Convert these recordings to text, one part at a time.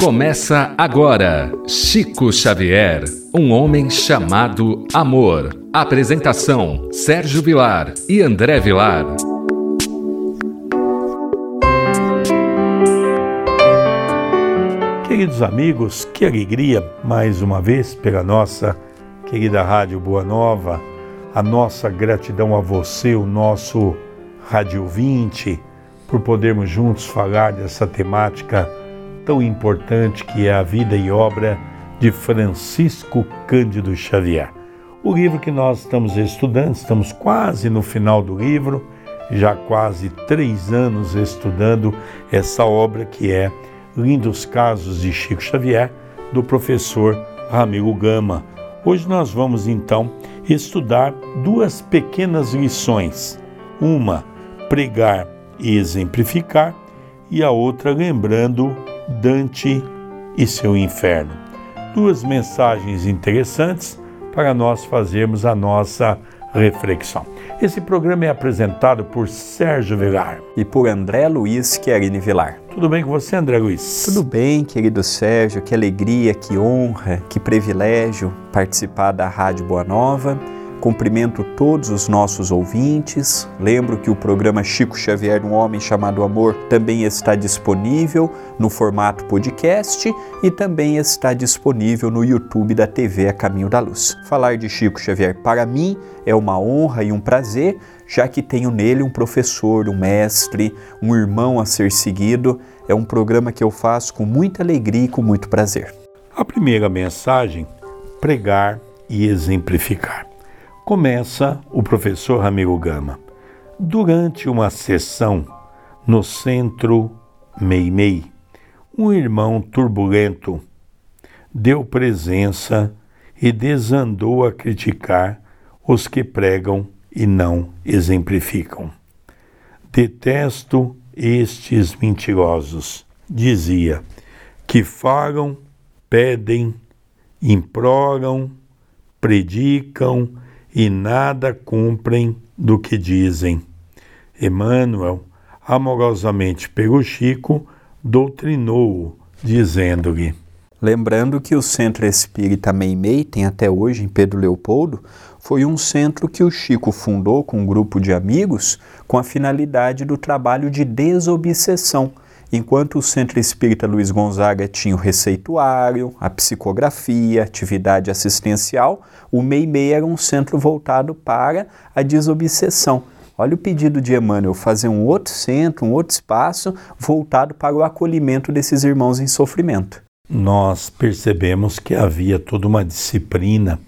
Começa agora Chico Xavier, um homem chamado amor. Apresentação: Sérgio Vilar e André Vilar. Queridos amigos, que alegria mais uma vez pela nossa querida Rádio Boa Nova, a nossa gratidão a você, o nosso Rádio 20, por podermos juntos falar dessa temática tão importante que é a vida e obra de Francisco Cândido Xavier. O livro que nós estamos estudando, estamos quase no final do livro, já quase três anos estudando essa obra que é Lindos Casos de Chico Xavier, do professor Ramiro Gama. Hoje nós vamos então estudar duas pequenas lições. Uma, pregar e exemplificar, e a outra, lembrando Dante e seu inferno. Duas mensagens interessantes para nós fazermos a nossa reflexão. Esse programa é apresentado por Sérgio Vilar e por André Luiz Querini Vilar. Tudo bem com você, André Luiz? Tudo bem, querido Sérgio. Que alegria, que honra, que privilégio participar da Rádio Boa Nova Cumprimento todos os nossos ouvintes. Lembro que o programa Chico Xavier, um homem chamado Amor, também está disponível no formato podcast e também está disponível no YouTube da TV A Caminho da Luz. Falar de Chico Xavier para mim é uma honra e um prazer, já que tenho nele um professor, um mestre, um irmão a ser seguido. É um programa que eu faço com muita alegria e com muito prazer. A primeira mensagem: pregar e exemplificar começa o professor Ramiro Gama. Durante uma sessão no centro Meimei, um irmão turbulento deu presença e desandou a criticar os que pregam e não exemplificam. Detesto estes mentirosos, dizia, que falam, pedem, imploram, predicam e nada cumprem do que dizem. Emmanuel, amorosamente pelo Chico, doutrinou-o, dizendo-lhe: Lembrando que o Centro Espírita Meimei tem até hoje em Pedro Leopoldo, foi um centro que o Chico fundou com um grupo de amigos com a finalidade do trabalho de desobsessão Enquanto o Centro Espírita Luiz Gonzaga tinha o receituário, a psicografia, atividade assistencial, o Meimei era um centro voltado para a desobsessão. Olha o pedido de Emmanuel, fazer um outro centro, um outro espaço voltado para o acolhimento desses irmãos em sofrimento. Nós percebemos que havia toda uma disciplina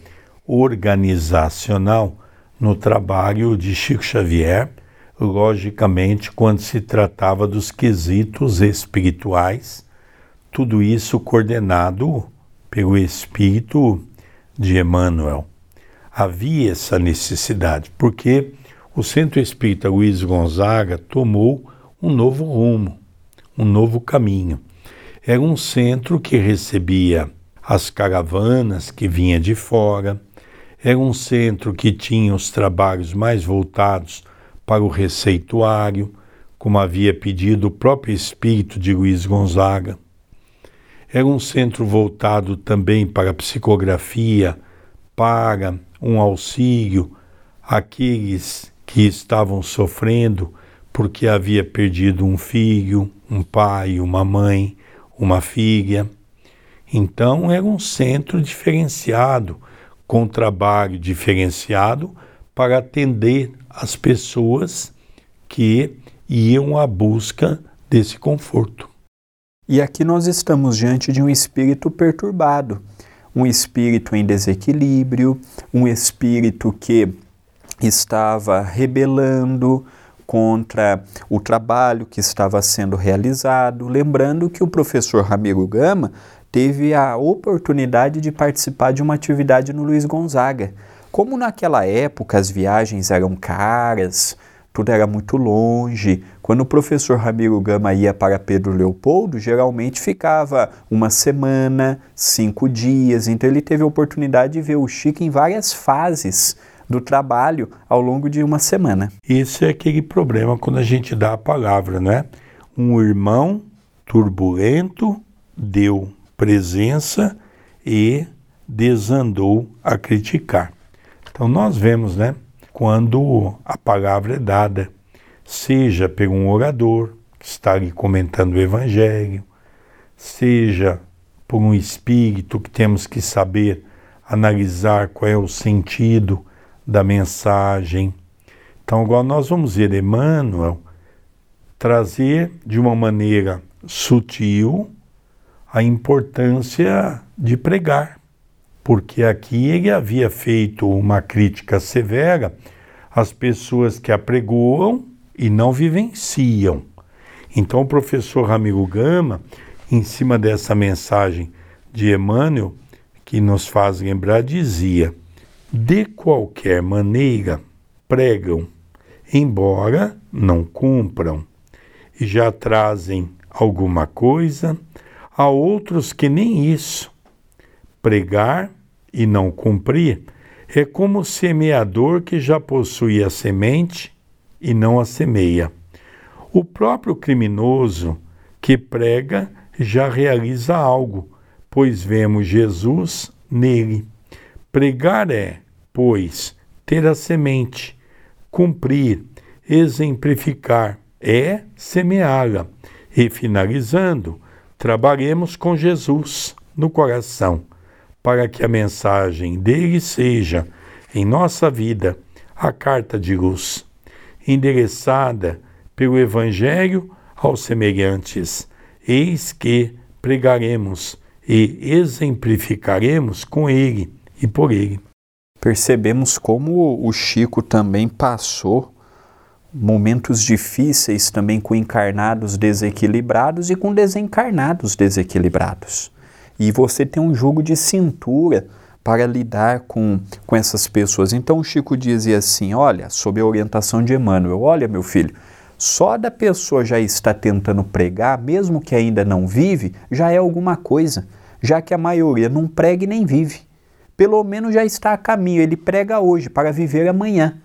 organizacional no trabalho de Chico Xavier logicamente, quando se tratava dos quesitos espirituais, tudo isso coordenado pelo Espírito de Emmanuel. Havia essa necessidade, porque o Centro Espírita Luiz Gonzaga tomou um novo rumo, um novo caminho. Era um centro que recebia as caravanas que vinham de fora, era um centro que tinha os trabalhos mais voltados para o receituário, como havia pedido o próprio espírito de Luiz Gonzaga. Era um centro voltado também para a psicografia, para um auxílio àqueles que estavam sofrendo porque havia perdido um filho, um pai, uma mãe, uma filha. Então era um centro diferenciado, com trabalho diferenciado para atender as pessoas que iam à busca desse conforto. E aqui nós estamos diante de um espírito perturbado, um espírito em desequilíbrio, um espírito que estava rebelando contra o trabalho que estava sendo realizado. Lembrando que o professor Ramiro Gama teve a oportunidade de participar de uma atividade no Luiz Gonzaga como naquela época as viagens eram caras, tudo era muito longe, quando o professor Ramiro Gama ia para Pedro Leopoldo, geralmente ficava uma semana, cinco dias, então ele teve a oportunidade de ver o Chico em várias fases do trabalho ao longo de uma semana. Esse é aquele problema quando a gente dá a palavra, né? Um irmão turbulento deu presença e desandou a criticar. Então nós vemos, né, quando a palavra é dada, seja por um orador que está ali comentando o evangelho, seja por um espírito que temos que saber analisar qual é o sentido da mensagem. Então agora nós vamos ver Emmanuel trazer de uma maneira sutil a importância de pregar, porque aqui ele havia feito uma crítica severa às pessoas que apregoam e não vivenciam. Então o professor Ramiro Gama, em cima dessa mensagem de Emmanuel, que nos faz lembrar, dizia: de qualquer maneira pregam, embora não cumpram, e já trazem alguma coisa Há outros que nem isso. Pregar e não cumprir é como o semeador que já possui a semente e não a semeia. O próprio criminoso que prega já realiza algo, pois vemos Jesus nele. Pregar é, pois, ter a semente, cumprir, exemplificar, é semeá-la. E finalizando, Trabalhemos com Jesus no coração, para que a mensagem dele seja, em nossa vida, a carta de luz, endereçada pelo Evangelho aos semelhantes. Eis que pregaremos e exemplificaremos com ele e por ele. Percebemos como o Chico também passou momentos difíceis também com encarnados desequilibrados e com desencarnados desequilibrados. E você tem um jogo de cintura para lidar com, com essas pessoas. Então Chico dizia assim: olha, sob a orientação de Emmanuel, olha, meu filho, só da pessoa já está tentando pregar, mesmo que ainda não vive, já é alguma coisa, já que a maioria não prega e nem vive. Pelo menos já está a caminho, ele prega hoje para viver amanhã.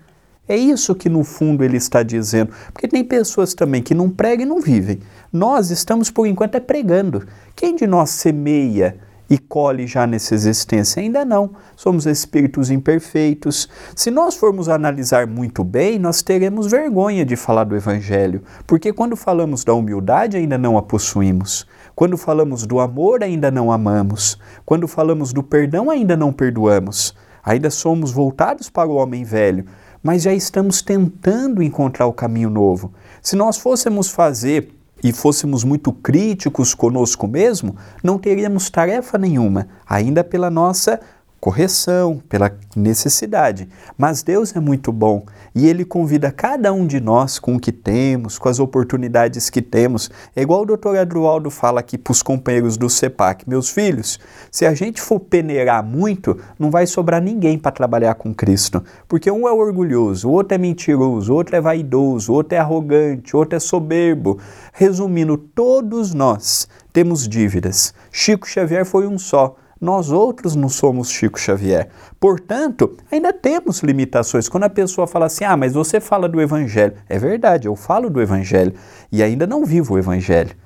É isso que no fundo ele está dizendo. Porque tem pessoas também que não pregam e não vivem. Nós estamos por enquanto é pregando. Quem de nós semeia e colhe já nessa existência? Ainda não. Somos espíritos imperfeitos. Se nós formos analisar muito bem, nós teremos vergonha de falar do Evangelho. Porque quando falamos da humildade, ainda não a possuímos. Quando falamos do amor, ainda não amamos. Quando falamos do perdão, ainda não perdoamos. Ainda somos voltados para o homem velho mas já estamos tentando encontrar o caminho novo. Se nós fôssemos fazer e fôssemos muito críticos conosco mesmo, não teríamos tarefa nenhuma, ainda pela nossa correção, pela necessidade. Mas Deus é muito bom e Ele convida cada um de nós com o que temos, com as oportunidades que temos. É igual o doutor Adroaldo fala aqui para os companheiros do CEPAC: meus filhos, se a gente for peneirar muito, não vai sobrar ninguém para trabalhar com Cristo. Porque um é orgulhoso, o outro é mentiroso, o outro é vaidoso, o outro é arrogante, o outro é soberbo. Resumindo, todos nós temos dívidas. Chico Xavier foi um só nós outros não somos Chico Xavier. Portanto, ainda temos limitações. Quando a pessoa fala assim, ah, mas você fala do Evangelho. É verdade, eu falo do Evangelho e ainda não vivo o Evangelho.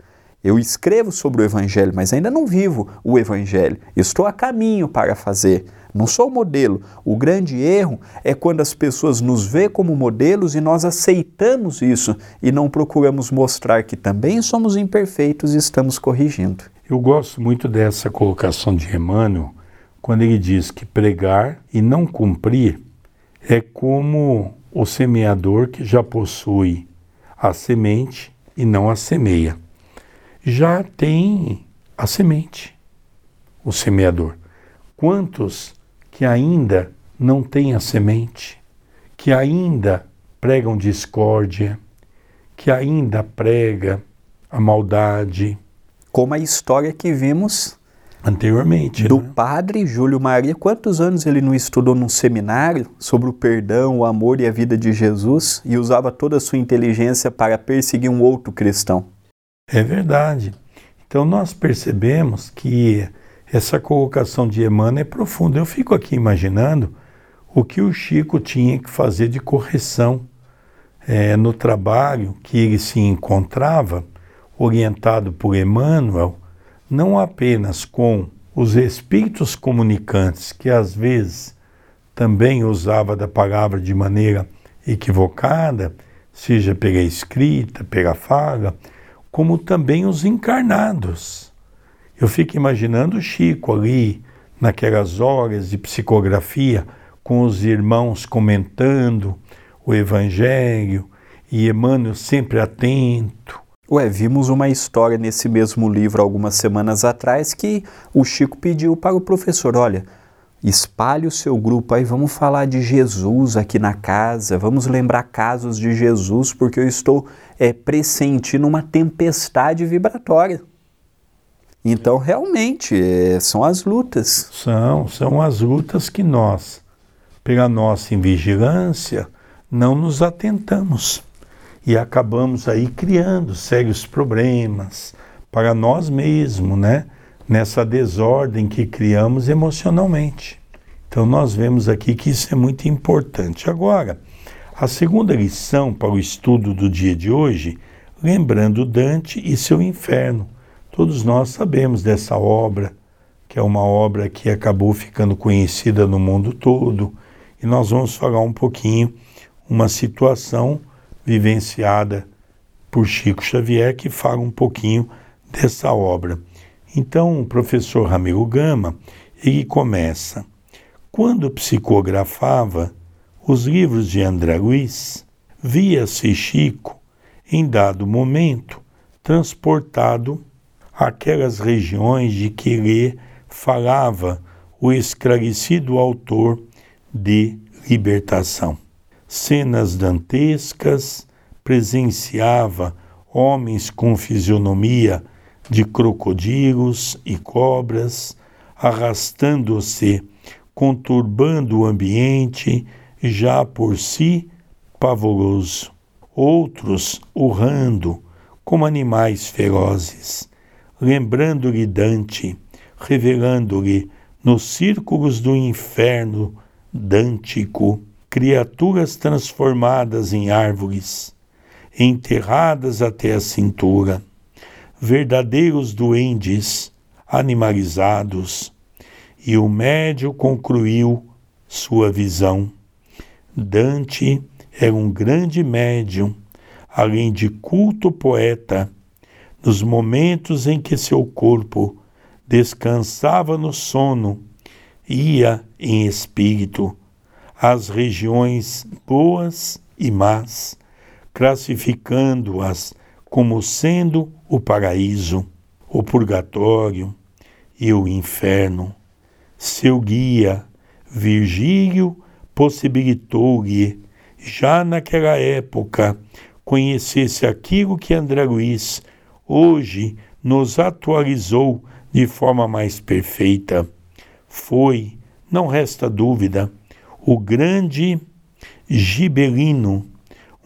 Eu escrevo sobre o Evangelho, mas ainda não vivo o Evangelho. Estou a caminho para fazer. Não sou modelo. O grande erro é quando as pessoas nos vê como modelos e nós aceitamos isso e não procuramos mostrar que também somos imperfeitos e estamos corrigindo. Eu gosto muito dessa colocação de Emmanuel, quando ele diz que pregar e não cumprir é como o semeador que já possui a semente e não a semeia. Já tem a semente, o semeador. Quantos que ainda não têm a semente, que ainda pregam discórdia, que ainda prega a maldade, como a história que vimos anteriormente do né? padre Júlio Maria. Quantos anos ele não estudou num seminário sobre o perdão, o amor e a vida de Jesus e usava toda a sua inteligência para perseguir um outro cristão? É verdade. Então nós percebemos que essa colocação de Emmanuel é profunda. Eu fico aqui imaginando o que o Chico tinha que fazer de correção é, no trabalho que ele se encontrava orientado por Emmanuel, não apenas com os espíritos comunicantes, que às vezes também usava da palavra de maneira equivocada, seja pela escrita, pela fala, como também os encarnados. Eu fico imaginando o Chico ali, naquelas horas de psicografia, com os irmãos comentando o Evangelho e Emmanuel sempre atento. Ué, vimos uma história nesse mesmo livro algumas semanas atrás que o Chico pediu para o professor: olha, espalhe o seu grupo aí, vamos falar de Jesus aqui na casa, vamos lembrar casos de Jesus, porque eu estou é, pressentindo uma tempestade vibratória. Então, realmente, é, são as lutas. São, são as lutas que nós, pela nossa invigilância, não nos atentamos. E acabamos aí criando sérios problemas para nós mesmos, né? Nessa desordem que criamos emocionalmente. Então, nós vemos aqui que isso é muito importante. Agora, a segunda lição para o estudo do dia de hoje, lembrando Dante e seu inferno Todos nós sabemos dessa obra, que é uma obra que acabou ficando conhecida no mundo todo, e nós vamos falar um pouquinho uma situação vivenciada por Chico Xavier que fala um pouquinho dessa obra. Então, o professor Ramiro Gama, ele começa: quando psicografava os livros de André Luiz, via-se Chico, em dado momento, transportado aquelas regiões de que lhe falava o esclarecido autor de Libertação. Cenas dantescas, presenciava homens com fisionomia de crocodilos e cobras, arrastando-se, conturbando o ambiente já por si pavoroso. Outros urrando como animais ferozes lembrando-lhe Dante, revelando-lhe nos círculos do inferno dântico criaturas transformadas em árvores, enterradas até a cintura, verdadeiros duendes animalizados, e o médio concluiu sua visão. Dante era um grande médium, além de culto poeta nos momentos em que seu corpo descansava no sono, ia em espírito às regiões boas e más, classificando-as como sendo o paraíso, o purgatório e o inferno. Seu guia, Virgílio, possibilitou-lhe, já naquela época, conhecesse aquilo que André Luiz hoje nos atualizou de forma mais perfeita. Foi, não resta dúvida, o grande Gibelino,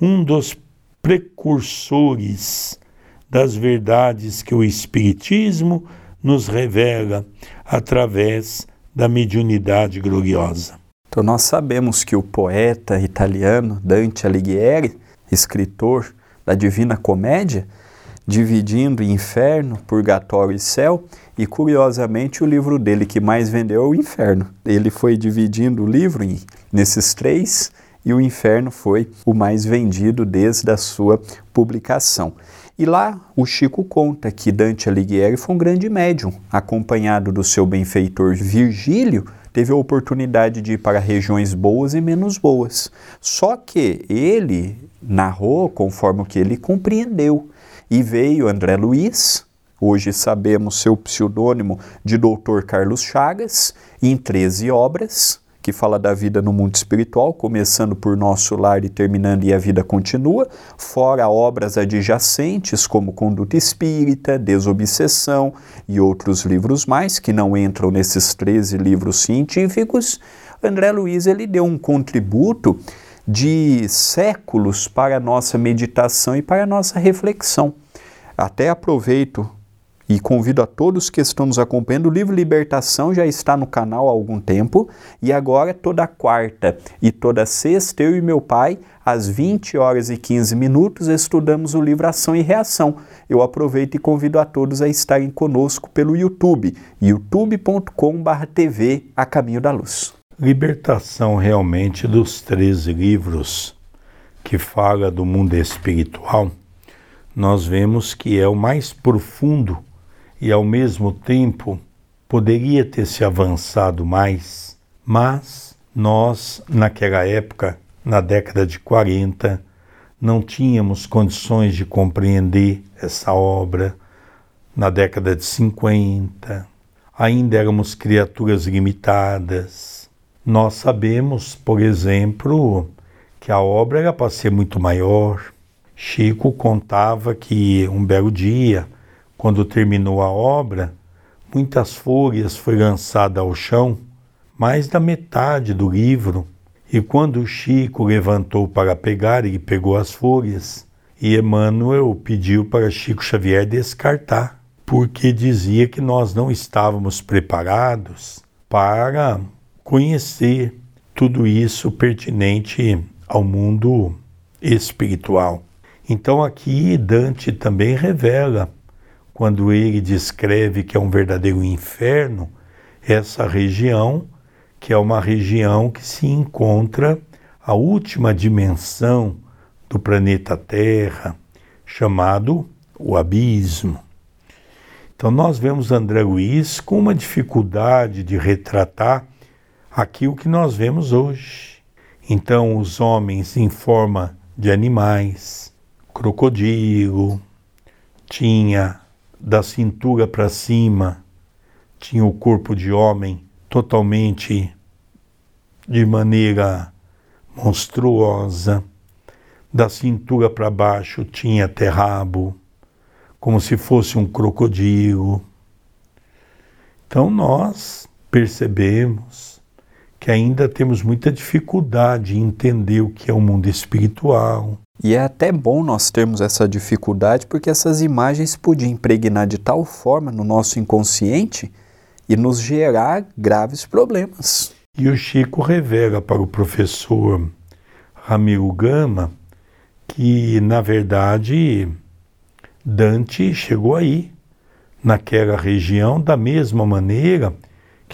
um dos precursores das verdades que o Espiritismo nos revela através da mediunidade gloriosa. Então, nós sabemos que o poeta italiano Dante Alighieri, escritor da Divina Comédia, dividindo inferno, purgatório e céu, e curiosamente o livro dele que mais vendeu é o inferno. Ele foi dividindo o livro nesses três e o inferno foi o mais vendido desde a sua publicação. E lá o Chico conta que Dante Alighieri foi um grande médium, acompanhado do seu benfeitor Virgílio, teve a oportunidade de ir para regiões boas e menos boas. Só que ele narrou conforme o que ele compreendeu. E veio André Luiz, hoje sabemos seu pseudônimo de Dr. Carlos Chagas, em 13 obras, que fala da vida no mundo espiritual, começando por Nosso Lar e terminando e a vida continua, fora obras adjacentes como Conduta Espírita, Desobsessão e outros livros mais que não entram nesses 13 livros científicos. André Luiz ele deu um contributo de séculos para a nossa meditação e para a nossa reflexão. Até aproveito e convido a todos que estão nos acompanhando. O livro Libertação já está no canal há algum tempo e agora toda quarta e toda sexta eu e meu pai às 20 horas e 15 minutos, estudamos o livro Ação e Reação. Eu aproveito e convido a todos a estarem conosco pelo YouTube, youtube.com/tv A Caminho da Luz. Libertação realmente dos 13 livros que fala do mundo espiritual, nós vemos que é o mais profundo e ao mesmo tempo poderia ter se avançado mais, mas nós naquela época, na década de 40, não tínhamos condições de compreender essa obra. Na década de 50, ainda éramos criaturas limitadas. Nós sabemos, por exemplo, que a obra era para ser muito maior. Chico contava que um belo dia, quando terminou a obra, muitas folhas foi lançada ao chão, mais da metade do livro, e quando Chico levantou para pegar, ele pegou as folhas, e Emmanuel pediu para Chico Xavier descartar, porque dizia que nós não estávamos preparados para conhecer tudo isso pertinente ao mundo espiritual. Então aqui Dante também revela, quando ele descreve que é um verdadeiro inferno, essa região, que é uma região que se encontra a última dimensão do planeta Terra, chamado o abismo. Então nós vemos André Luiz com uma dificuldade de retratar aquilo que nós vemos hoje então, os homens em forma de animais, crocodilo, tinha da cintura para cima, tinha o corpo de homem totalmente de maneira monstruosa, da cintura para baixo tinha terrabo, como se fosse um crocodilo. Então nós percebemos que ainda temos muita dificuldade em entender o que é o mundo espiritual. E é até bom nós termos essa dificuldade, porque essas imagens podiam impregnar de tal forma no nosso inconsciente e nos gerar graves problemas. E o Chico revela para o professor Ramiro Gama que, na verdade, Dante chegou aí, naquela região, da mesma maneira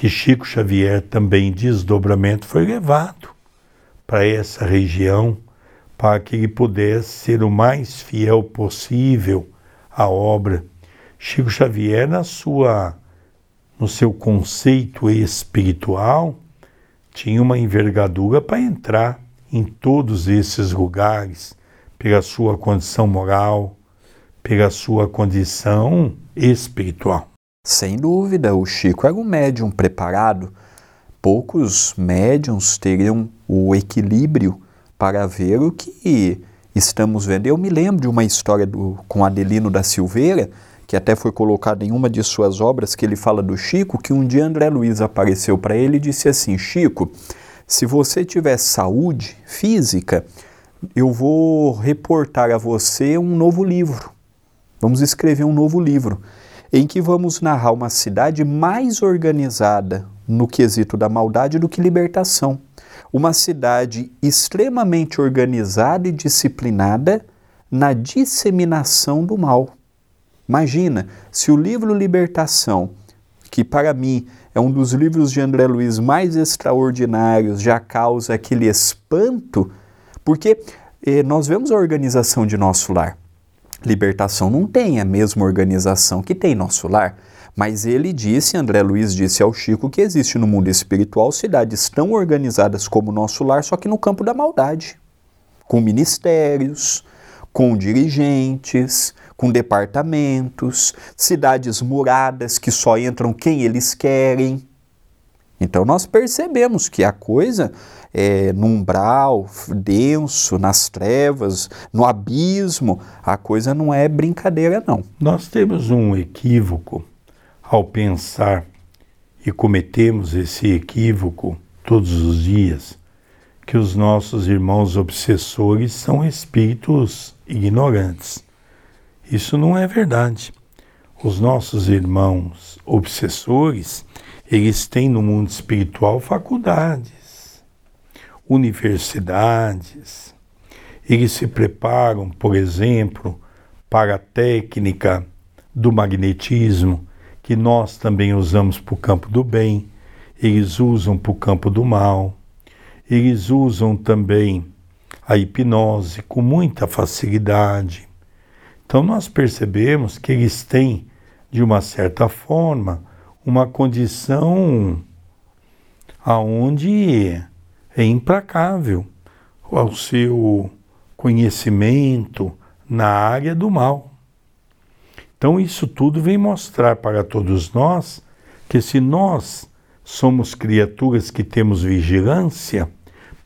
que Chico Xavier também desdobramento foi levado para essa região para que ele pudesse ser o mais fiel possível à obra. Chico Xavier na sua no seu conceito espiritual tinha uma envergadura para entrar em todos esses lugares pela sua condição moral, pela sua condição espiritual. Sem dúvida, o Chico era um médium preparado. Poucos médiums teriam o equilíbrio para ver o que estamos vendo. Eu me lembro de uma história do, com Adelino da Silveira, que até foi colocada em uma de suas obras, que ele fala do Chico, que um dia André Luiz apareceu para ele e disse assim: Chico, se você tiver saúde física, eu vou reportar a você um novo livro. Vamos escrever um novo livro em que vamos narrar uma cidade mais organizada no quesito da maldade do que libertação. Uma cidade extremamente organizada e disciplinada na disseminação do mal. Imagina, se o livro Libertação, que para mim é um dos livros de André Luiz mais extraordinários, já causa aquele espanto, porque eh, nós vemos a organização de nosso lar. Libertação não tem a mesma organização que tem nosso lar. Mas ele disse, André Luiz disse ao Chico, que existe no mundo espiritual cidades tão organizadas como o nosso lar, só que no campo da maldade. Com ministérios, com dirigentes, com departamentos, cidades muradas que só entram quem eles querem. Então nós percebemos que a coisa é, no umbral denso, nas trevas, no abismo, a coisa não é brincadeira, não. Nós temos um equívoco ao pensar e cometemos esse equívoco todos os dias, que os nossos irmãos obsessores são espíritos ignorantes. Isso não é verdade. Os nossos irmãos obsessores, eles têm no mundo espiritual faculdades universidades, eles se preparam, por exemplo, para a técnica do magnetismo, que nós também usamos para o campo do bem, eles usam para o campo do mal, eles usam também a hipnose com muita facilidade. Então nós percebemos que eles têm, de uma certa forma, uma condição aonde é implacável ao seu conhecimento na área do mal. Então, isso tudo vem mostrar para todos nós que, se nós somos criaturas que temos vigilância,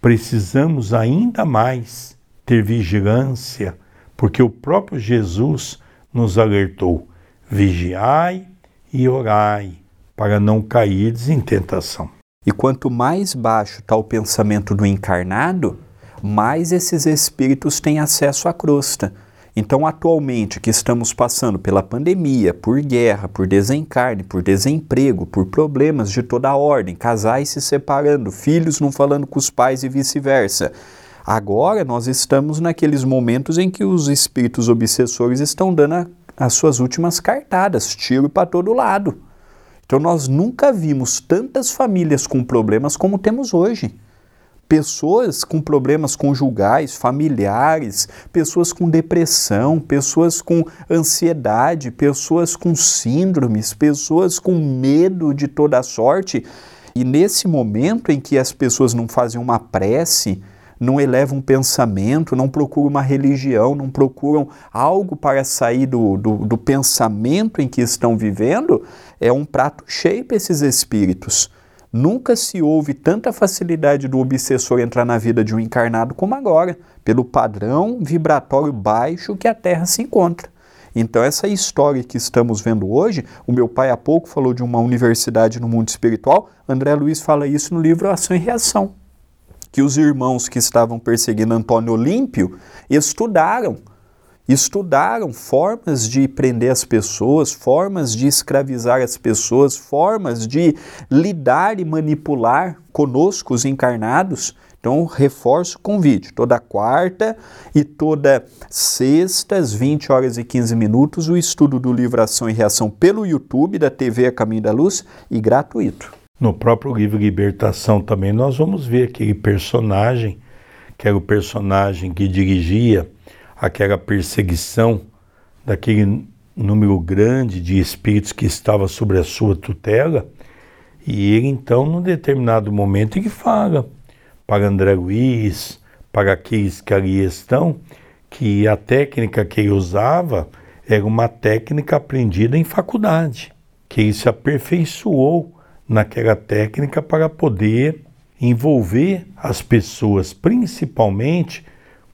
precisamos ainda mais ter vigilância, porque o próprio Jesus nos alertou: vigiai e orai, para não cair em tentação. E quanto mais baixo está o pensamento do encarnado, mais esses espíritos têm acesso à crosta. Então, atualmente, que estamos passando pela pandemia, por guerra, por desencarne, por desemprego, por problemas de toda a ordem, casais se separando, filhos não falando com os pais e vice-versa. Agora nós estamos naqueles momentos em que os espíritos obsessores estão dando a, as suas últimas cartadas, tiro para todo lado. Então nós nunca vimos tantas famílias com problemas como temos hoje pessoas com problemas conjugais, familiares, pessoas com depressão, pessoas com ansiedade, pessoas com síndromes, pessoas com medo de toda sorte. E nesse momento em que as pessoas não fazem uma prece, não elevam um pensamento, não procuram uma religião, não procuram algo para sair do, do, do pensamento em que estão vivendo, é um prato cheio para esses espíritos. Nunca se houve tanta facilidade do obsessor entrar na vida de um encarnado como agora, pelo padrão vibratório baixo que a Terra se encontra. Então, essa história que estamos vendo hoje, o meu pai há pouco falou de uma universidade no mundo espiritual, André Luiz fala isso no livro Ação e Reação. Que os irmãos que estavam perseguindo Antônio Olímpio estudaram estudaram formas de prender as pessoas, formas de escravizar as pessoas, formas de lidar e manipular conosco, os encarnados. Então, reforço o convite. Toda quarta e toda sexta, às 20 horas e 15 minutos, o estudo do livro Ação e Reação pelo YouTube da TV A Caminho da Luz e gratuito. No próprio livro Libertação também nós vamos ver aquele personagem, que era o personagem que dirigia aquela perseguição daquele número grande de espíritos que estava sobre a sua tutela. E ele então, num determinado momento, ele fala para André Luiz, para aqueles que ali estão, que a técnica que ele usava era uma técnica aprendida em faculdade, que ele se aperfeiçoou naquela técnica para poder envolver as pessoas, principalmente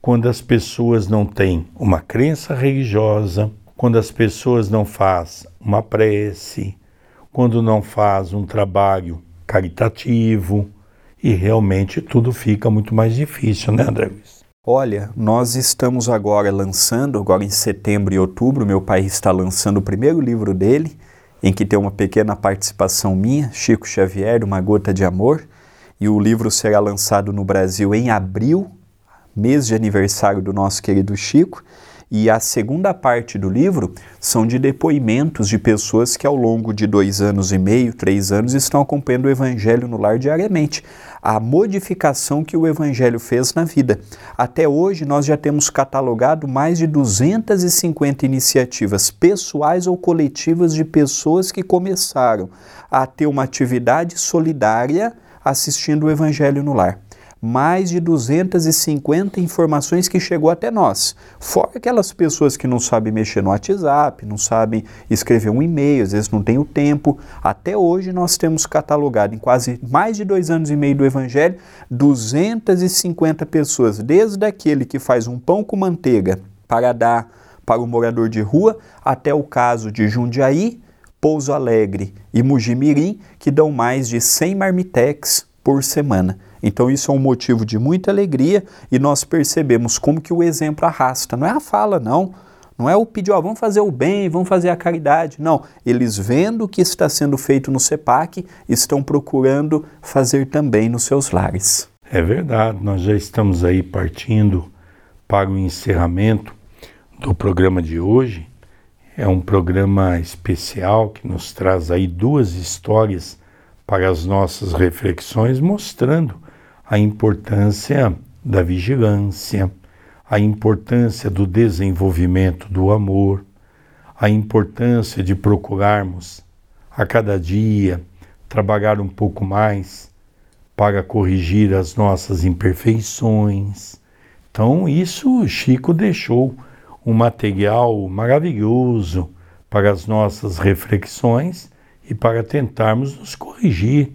quando as pessoas não têm uma crença religiosa, quando as pessoas não faz uma prece, quando não faz um trabalho caritativo e realmente tudo fica muito mais difícil, né, André? Olha, nós estamos agora lançando, agora em setembro e outubro, meu pai está lançando o primeiro livro dele, em que tem uma pequena participação minha, Chico Xavier, Uma Gota de Amor, e o livro será lançado no Brasil em abril mês de aniversário do nosso querido Chico, e a segunda parte do livro são de depoimentos de pessoas que ao longo de dois anos e meio, três anos, estão acompanhando o Evangelho no lar diariamente. A modificação que o Evangelho fez na vida. Até hoje, nós já temos catalogado mais de 250 iniciativas pessoais ou coletivas de pessoas que começaram a ter uma atividade solidária assistindo o Evangelho no lar mais de 250 informações que chegou até nós. Fora aquelas pessoas que não sabem mexer no WhatsApp, não sabem escrever um e-mail, às vezes não tem o tempo. Até hoje nós temos catalogado em quase mais de dois anos e meio do Evangelho 250 pessoas, desde aquele que faz um pão com manteiga para dar para o morador de rua, até o caso de Jundiaí, Pouso Alegre e Mujimirim, que dão mais de 100 marmitex por semana. Então isso é um motivo de muita alegria e nós percebemos como que o exemplo arrasta. Não é a fala, não. Não é o pedir, ó, vamos fazer o bem, vamos fazer a caridade. Não, eles vendo o que está sendo feito no CEPAC, estão procurando fazer também nos seus lares. É verdade, nós já estamos aí partindo para o encerramento do programa de hoje. É um programa especial que nos traz aí duas histórias para as nossas reflexões, mostrando a importância da vigilância, a importância do desenvolvimento do amor, a importância de procurarmos a cada dia trabalhar um pouco mais para corrigir as nossas imperfeições. Então, isso Chico deixou um material maravilhoso para as nossas reflexões e para tentarmos nos corrigir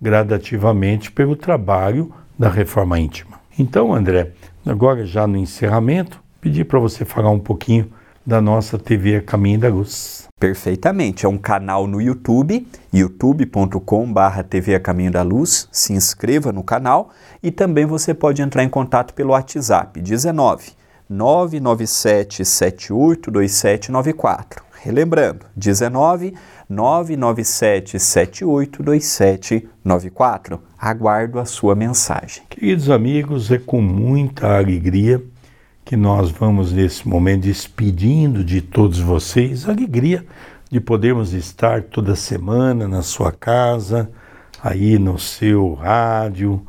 gradativamente pelo trabalho da reforma íntima. Então, André, agora já no encerramento, pedi para você falar um pouquinho da nossa TV Caminho da Luz. Perfeitamente, é um canal no YouTube, youtube.com.br TV Caminho da Luz. Se inscreva no canal e também você pode entrar em contato pelo WhatsApp 19 997 782794. Relembrando, 19 997 782794. Aguardo a sua mensagem. Queridos amigos, é com muita alegria que nós vamos nesse momento despedindo de todos vocês, alegria de podermos estar toda semana na sua casa, aí no seu rádio,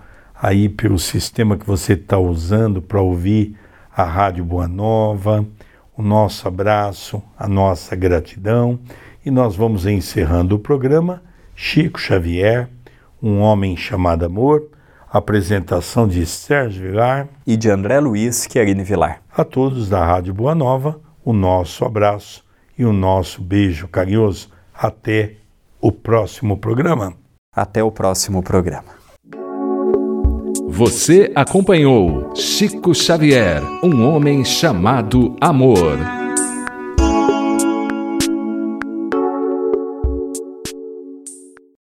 aí pelo sistema que você está usando para ouvir a Rádio Boa Nova. O nosso abraço, a nossa gratidão e nós vamos encerrando o programa. Chico Xavier, um homem chamado amor Apresentação de Sérgio Vilar e de André Luiz Querine Vilar. A todos da Rádio Boa Nova, o nosso abraço e o nosso beijo carinhoso. Até o próximo programa. Até o próximo programa. Você acompanhou Chico Xavier, um homem chamado Amor.